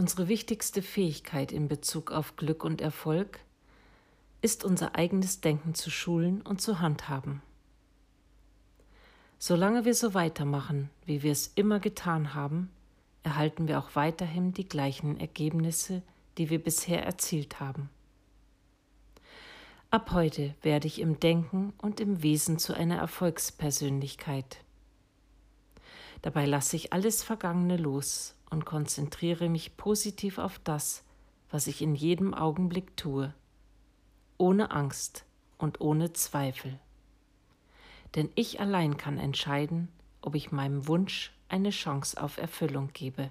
Unsere wichtigste Fähigkeit in Bezug auf Glück und Erfolg ist unser eigenes Denken zu schulen und zu handhaben. Solange wir so weitermachen, wie wir es immer getan haben, erhalten wir auch weiterhin die gleichen Ergebnisse, die wir bisher erzielt haben. Ab heute werde ich im Denken und im Wesen zu einer Erfolgspersönlichkeit. Dabei lasse ich alles Vergangene los und konzentriere mich positiv auf das, was ich in jedem Augenblick tue, ohne Angst und ohne Zweifel. Denn ich allein kann entscheiden, ob ich meinem Wunsch eine Chance auf Erfüllung gebe.